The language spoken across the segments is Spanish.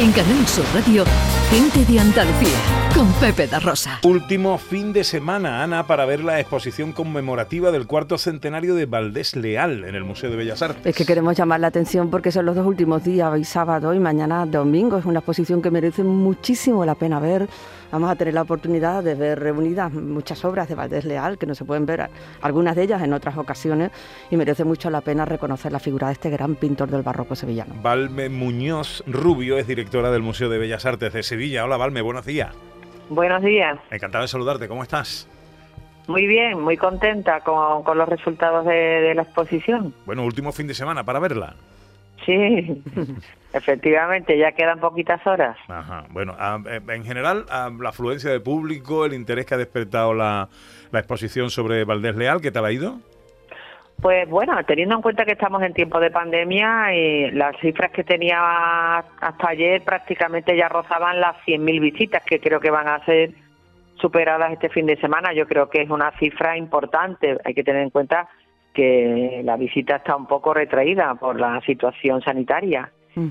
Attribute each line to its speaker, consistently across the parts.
Speaker 1: En Canal Sur Radio, Gente de Andalucía, con Pepe da Rosa.
Speaker 2: Último fin de semana, Ana, para ver la exposición conmemorativa del cuarto centenario de Valdés Leal en el Museo de Bellas Artes.
Speaker 3: Es que queremos llamar la atención porque son los dos últimos días, hoy sábado y mañana domingo. Es una exposición que merece muchísimo la pena ver vamos a tener la oportunidad de ver reunidas muchas obras de Valdés Leal, que no se pueden ver algunas de ellas en otras ocasiones, y merece mucho la pena reconocer la figura de este gran pintor del barroco sevillano.
Speaker 2: Valme Muñoz Rubio es directora del Museo de Bellas Artes de Sevilla. Hola Valme, buenos días.
Speaker 4: Buenos días.
Speaker 2: Encantado de saludarte, ¿cómo estás?
Speaker 4: Muy bien, muy contenta con, los resultados de la exposición.
Speaker 2: Bueno, último fin de semana para verla.
Speaker 4: Sí, efectivamente, ya quedan poquitas horas.
Speaker 2: Ajá. Bueno, eh, en general, la afluencia de público, el interés que ha despertado la, exposición sobre Valdés Leal, ¿qué tal ha ido?
Speaker 4: Pues bueno, teniendo en cuenta que estamos en tiempo de pandemia y las cifras que tenía hasta ayer prácticamente ya rozaban las 100.000 visitas, que creo que van a ser superadas este fin de semana. Yo creo que es una cifra importante. Hay que tener en cuenta que la visita está un poco retraída por la situación sanitaria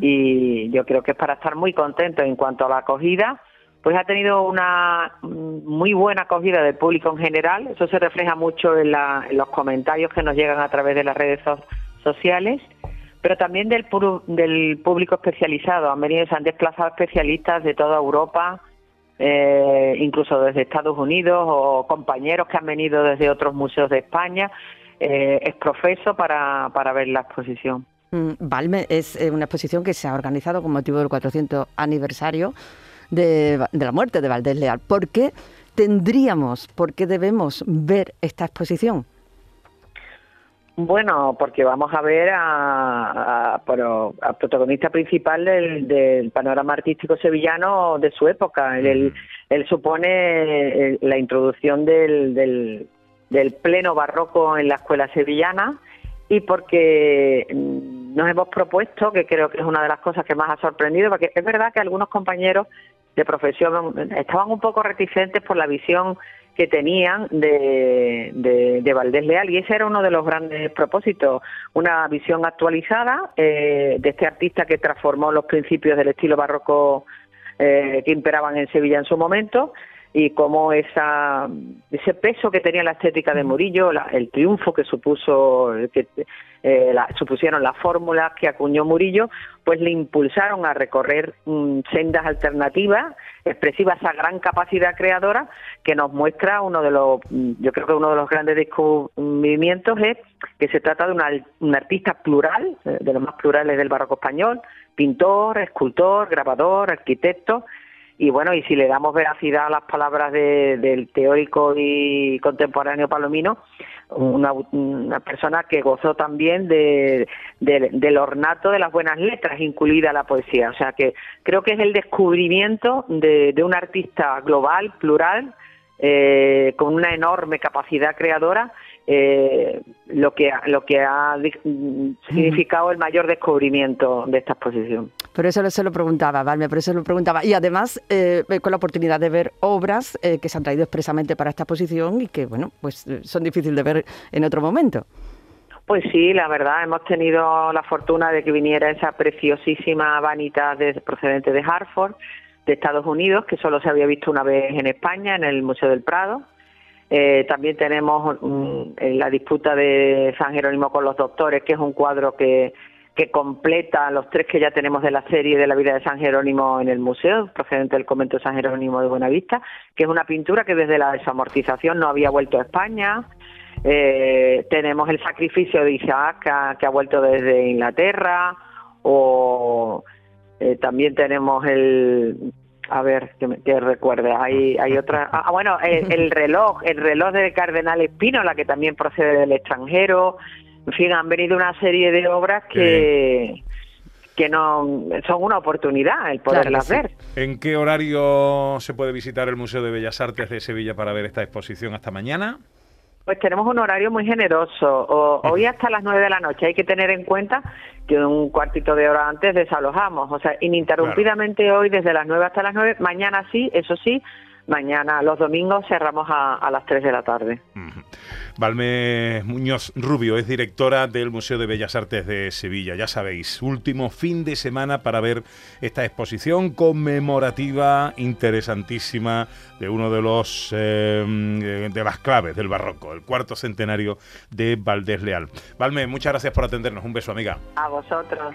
Speaker 4: y yo creo que es para estar muy contento en cuanto a la acogida pues ha tenido una muy buena acogida del público en general. Eso se refleja mucho en, los comentarios que nos llegan a través de las redes sociales pero también del, del público especializado. Han venido se han desplazado especialistas de toda Europa eh, incluso desde Estados Unidos o compañeros que han venido desde otros museos de España. Eh, es profeso para, para ver la exposición.
Speaker 3: Mm, Valme es eh, una exposición que se ha organizado con motivo del 400 aniversario de, de la muerte de Valdés Leal. ¿Por qué tendríamos, por qué debemos ver esta exposición?
Speaker 4: Bueno, porque vamos a ver a, a, protagonista principal del, panorama artístico sevillano de su época. Él, él supone eh, la introducción del, del pleno barroco en la escuela sevillana y porque nos hemos propuesto, que creo que es una de las cosas que más ha sorprendido, porque es verdad que algunos compañeros de profesión estaban un poco reticentes por la visión que tenían de, de, Valdés Leal y ese era uno de los grandes propósitos, una visión actualizada eh, de este artista que transformó los principios del estilo barroco eh, que imperaban en Sevilla en su momento y cómo esa, ese peso que tenía la estética de Murillo, el triunfo que supuso que eh, supusieron las fórmulas que acuñó Murillo, pues le impulsaron a recorrer mm, sendas alternativas expresivas, esa gran capacidad creadora que nos muestra uno de los, mm, yo creo que uno de los grandes descubrimientos es que se trata de una, un artista plural, eh, de los más plurales del barroco español, pintor, escultor, grabador, arquitecto, y bueno, y si le damos veracidad a las palabras del teórico y contemporáneo Palomino, una, persona que gozó también de, del ornato de las buenas letras, incluida la poesía. O sea que creo que es el descubrimiento de, de un artista global, plural, eh, con una enorme capacidad creadora eh, lo que lo que ha significado el mayor descubrimiento de esta exposición.
Speaker 3: Por eso se lo preguntaba, Valme, por eso lo preguntaba. Y además, eh, con la oportunidad de ver obras eh, que se han traído expresamente para esta exposición y que, bueno, pues eh, son difíciles de ver en otro momento.
Speaker 4: Pues sí, la verdad, hemos tenido la fortuna de que viniera esa preciosísima vanita de, procedente de Hartford, de Estados Unidos, que solo se había visto una vez en España, en el Museo del Prado. Eh, también tenemos mm, la disputa de San Jerónimo con los doctores, que es un cuadro que, que completa los tres que ya tenemos de la serie de la vida de San Jerónimo en el museo, procedente del convento San Jerónimo de Buenavista, que es una pintura que desde la desamortización no había vuelto a España. Eh, tenemos el sacrificio de Isaac, que ha, vuelto desde Inglaterra, o eh, también tenemos el a ver, que, recuerde, hay, hay otra. Ah, ah bueno, el, reloj, el reloj del Cardenal Espínola, que también procede del extranjero. En fin, han venido una serie de obras que. que no son una oportunidad el poderlas ver.
Speaker 2: ¿En qué horario se puede visitar el Museo de Bellas Artes de Sevilla para ver esta exposición hasta mañana?
Speaker 4: Pues tenemos un horario muy generoso. hoy hasta las nueve de la noche. Hay que tener en cuenta que un cuartito de hora antes desalojamos. O sea, ininterrumpidamente hoy desde las nueve hasta las nueve. Mañana sí, eso sí, mañana, los domingos cerramos a, las 3 de la tarde.
Speaker 2: Valme Muñoz Rubio es directora del Museo de Bellas Artes de Sevilla. Ya sabéis, último fin de semana para ver esta exposición conmemorativa interesantísima de uno de los eh, de las claves del barroco, el cuarto centenario de Valdés Leal. Valme, muchas gracias por atendernos. Un beso, amiga.
Speaker 4: A vosotros.